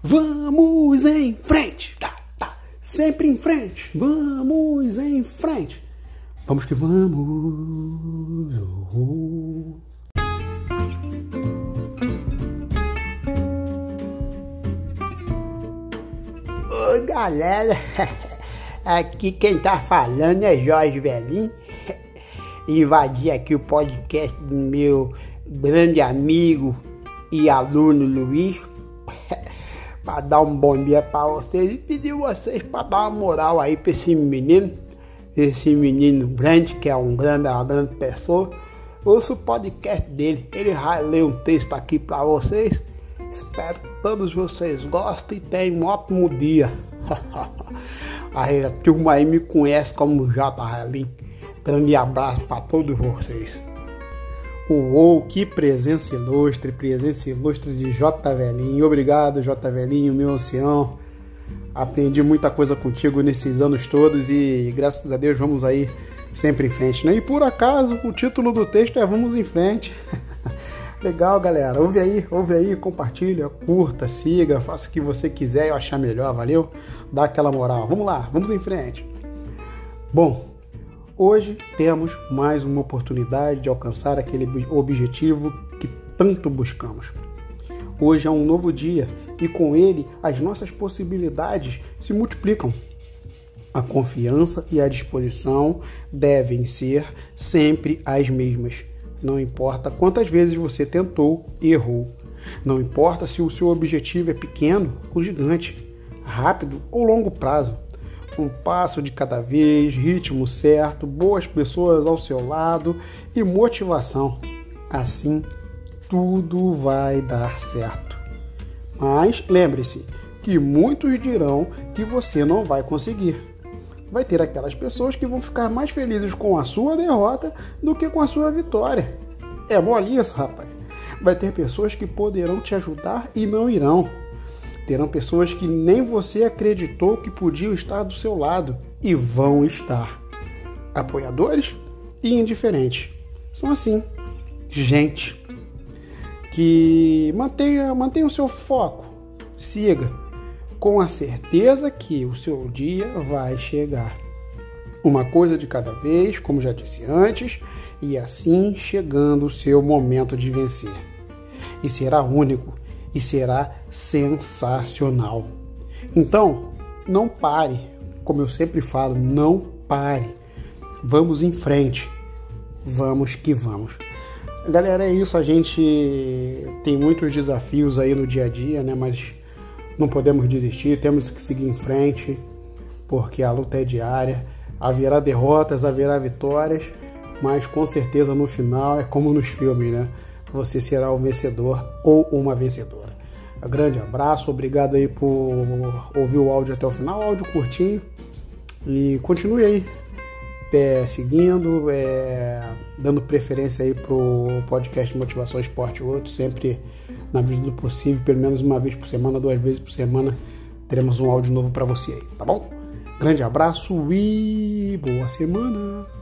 Vamos em frente, tá, tá, sempre em frente. Vamos em frente. Vamos que vamos. Uhul. Oi, galera. Aqui quem tá falando é Jorge Velhinho. Invadi aqui o podcast do meu grande amigo e aluno Luiz para dar um bom dia para vocês e pedir vocês para dar uma moral aí para esse menino, esse menino grande que é um grande, uma grande pessoa. Ouça o podcast dele, ele vai ler um texto aqui para vocês. Espero que todos vocês gostem e tenham um ótimo dia. a turma aí me conhece como J. Ralim. Grande abraço para todos vocês. Uou, que presença ilustre, presença ilustre de J. Velhinho. Obrigado, J. Velhinho, meu ancião. Aprendi muita coisa contigo nesses anos todos e graças a Deus vamos aí sempre em frente, né? E por acaso o título do texto é Vamos em Frente. Legal, galera. Ouve aí, ouve aí, compartilha, curta, siga, faça o que você quiser e achar melhor, valeu? Dá aquela moral. Vamos lá, vamos em frente. Bom, Hoje temos mais uma oportunidade de alcançar aquele objetivo que tanto buscamos. Hoje é um novo dia e com ele as nossas possibilidades se multiplicam. A confiança e a disposição devem ser sempre as mesmas. Não importa quantas vezes você tentou errou. Não importa se o seu objetivo é pequeno ou gigante, rápido ou longo prazo um passo de cada vez, ritmo certo, boas pessoas ao seu lado e motivação. Assim, tudo vai dar certo. Mas lembre-se que muitos dirão que você não vai conseguir. Vai ter aquelas pessoas que vão ficar mais felizes com a sua derrota do que com a sua vitória. É mole isso, rapaz. Vai ter pessoas que poderão te ajudar e não irão. Terão pessoas que nem você acreditou que podiam estar do seu lado e vão estar. Apoiadores e indiferentes. São assim, gente que mantenha, mantenha o seu foco, siga com a certeza que o seu dia vai chegar. Uma coisa de cada vez, como já disse antes, e assim chegando o seu momento de vencer. E será único e será sensacional. Então, não pare, como eu sempre falo, não pare. Vamos em frente. Vamos que vamos. Galera, é isso. A gente tem muitos desafios aí no dia a dia, né? Mas não podemos desistir, temos que seguir em frente, porque a luta é diária. Haverá derrotas, haverá vitórias, mas com certeza no final é como nos filmes, né? Você será um vencedor ou uma vencedora. Um grande abraço, obrigado aí por ouvir o áudio até o final, áudio curtinho. E continue aí é, seguindo, é, dando preferência aí pro podcast Motivação Esporte Outro, sempre na medida do possível, pelo menos uma vez por semana, duas vezes por semana, teremos um áudio novo para você aí, tá bom? Grande abraço e boa semana!